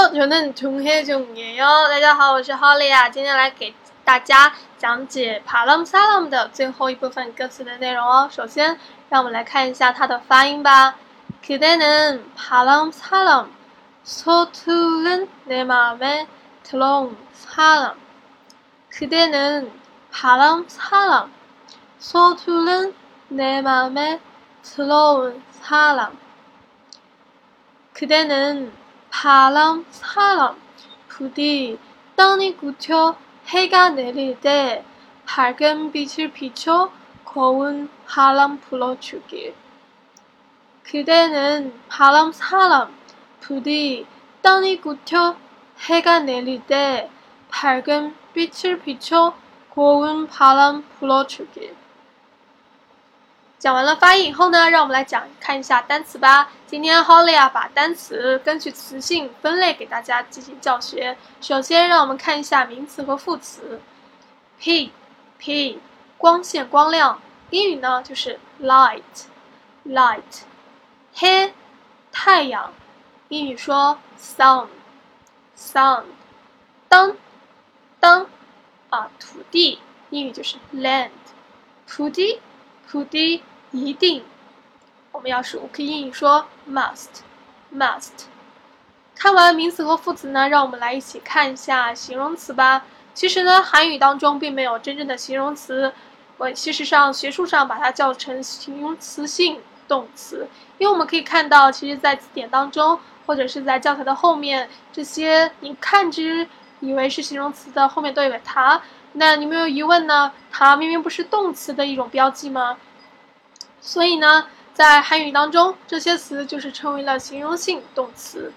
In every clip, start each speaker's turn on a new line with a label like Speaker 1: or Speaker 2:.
Speaker 1: 家好，저는종혜종이에요。大家好，我是 Holly 啊，今天来给大家讲解《帕朗萨朗》的最后一部分歌词的内容哦。首先，让我们来看一下它的发音吧。그대는파랑사랑서투른내맘에들어온사람 그대는 파랑사랑 서투른내 맘에 들어온 사람 그대는 바람, 사람, 부디 땅이 굳혀 해가 내릴 때 밝은 빛을 비춰 고운 바람 불어주길. 그대는 바람, 사람, 부디 땅이 굳혀 해가 내릴 때 밝은 빛을 비춰 고운 바람 불어주길. 讲完了发音以后呢，让我们来讲看一下单词吧。今天 Holly 啊把单词根据词性分类给大家进行教学。首先，让我们看一下名词和副词。P P 光线光亮，英语呢就是 light light。黑太阳，英语说 sun sun。当当啊土地，英语就是 land 土地土地。一定，我们要是，我，可以英语说 must，must。看完名词和副词呢，让我们来一起看一下形容词吧。其实呢，韩语当中并没有真正的形容词，我其实上学术上把它叫成形容词性动词。因为我们可以看到，其实，在词典当中，或者是在教材的后面，这些你看之以为是形容词的后面都有它。那你没有疑问呢？它明明不是动词的一种标记吗？所以呢，在汉语当中，这些词就是称为了形容性动词，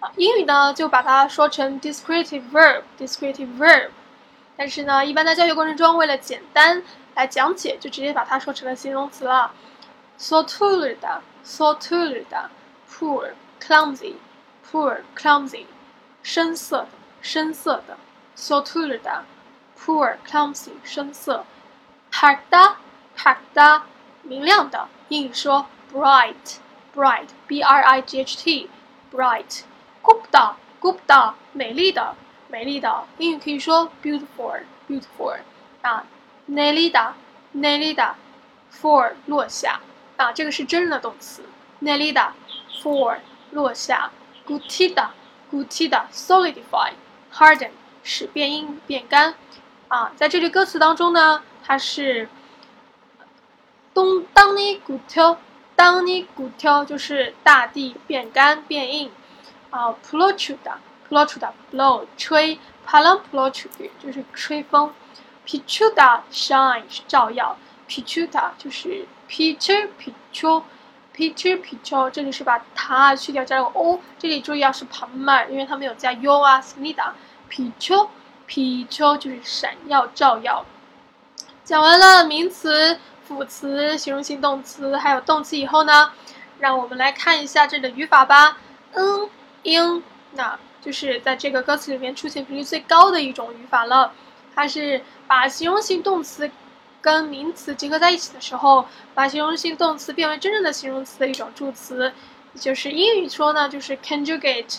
Speaker 1: 啊，英语呢就把它说成 descriptive verb，descriptive verb。但是呢，一般在教学过程中，为了简单来讲解，就直接把它说成了形容词了。sooty 的，sooty 的，poor，clumsy，poor，clumsy，深色的，深色的，sooty 的，poor，clumsy，深色，parda，parda。明亮的，英语说 bright，bright，b r i g h t，bright，gupta gupta，美丽的，美丽的，英语可以说 beautiful，beautiful，啊，nelida，nelida，fall 落下，啊，这个是真人的动词，nelida，fall 落下，gutida，gutida，solidify，harden 使变硬变干，啊，在这句歌词当中呢，它是。东当你骨挑，当你骨挑就是大地变干变硬，啊，plochuda，plochuda，blow 吹，palam plochuda 就是吹风，pichuda shine 是照耀，pichuda 就是 picture picture，picture picture 这里是把它去掉加个 o，这里注意要是旁麦，因为它没有加 u 啊，snida，picture picture 就是闪耀照耀。讲完了名词。副词、形容性动词还有动词以后呢，让我们来看一下这里的语法吧。嗯，应，那就是在这个歌词里面出现频率最高的一种语法了。它是把形容性动词跟名词结合在一起的时候，把形容性动词变为真正的形容词的一种助词。就是英语说呢，就是 conjugate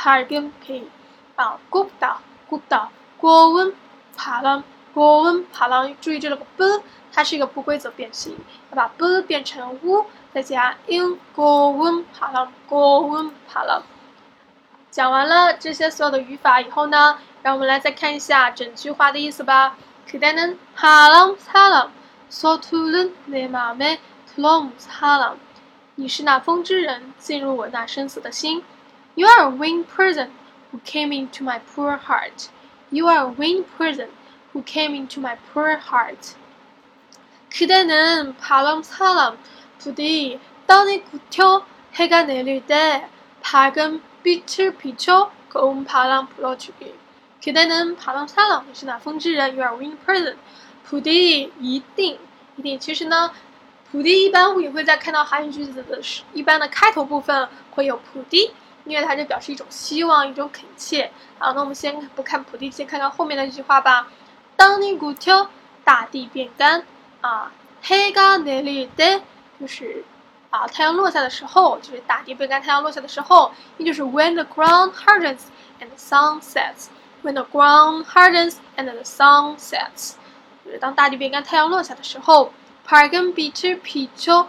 Speaker 1: bi，par gen bi，啊，gup da gup da。过温爬浪，过温爬浪，注意这个 b，它是一个不规则变形，要把 b 变成 u，再加 in，过温爬浪，过温爬浪。 讲完了这些所有的语法以后呢，让我们来再看一下整句话的意思吧。그대는사랑사랑서투른내마음에들어온사 람。 你是那风之人，进入我那生死的心。 You are a winged person who came into my poor heart. You are a winged person who came into my poor heart. 그대는바람사람부디땅이굳혀해가내릴때밝은빛을비춰고운바람불어주길 그대는바람사람你是那风之人，You are a winged person. 부디一定一定，其实呢，普迪一般也会在看到韩语句子的时，一般的开头部分会有普迪， 因为它就表示一种希望，一种恳切。好，那我们先不看普迪，先看看后面的这句话吧。当你骨跳，大地变干啊，黑嘎内里的，就是啊，太阳落下的时候，就是大地变干，太阳落下的时候，也就是 when the ground hardens and the sun sets。When the ground hardens and the sun sets，就是当大地变干，太阳落下的时候。Pargan beach picture，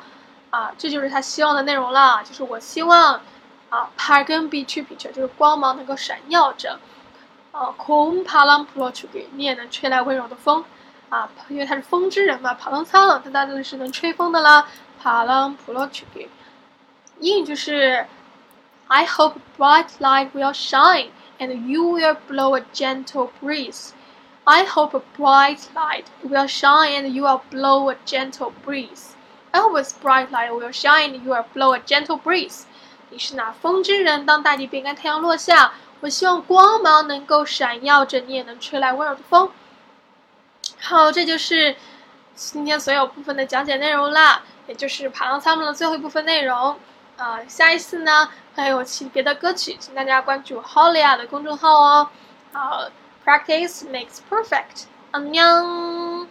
Speaker 1: 啊，这就是他希望的内容了。就是我希望，啊，Pargan beach picture，就是光芒能够闪耀着。啊，Kom palam p l o c h u g 你也能吹来温柔的风。啊，因为他是风之人嘛，palam salam，他当然是能吹风的啦。Palam p l o c h u g 英语就是 I hope bright light will shine。and you will blow a gentle breeze. I hope a bright light will shine and you will blow a gentle breeze. I hope a bright light will shine and you will blow a gentle breeze. 你是那风之人，当大地变干，太阳落下，我希望光芒能够闪耀着，你也能吹来温柔的风。好，这就是今天所有部分的讲解内容啦，也就是《爬浪参谋》的最后一部分内容。呃，下一次呢还有其别的歌曲，请大家关注 Holia 的公众号哦。好，Practice makes perfect。 안 녕。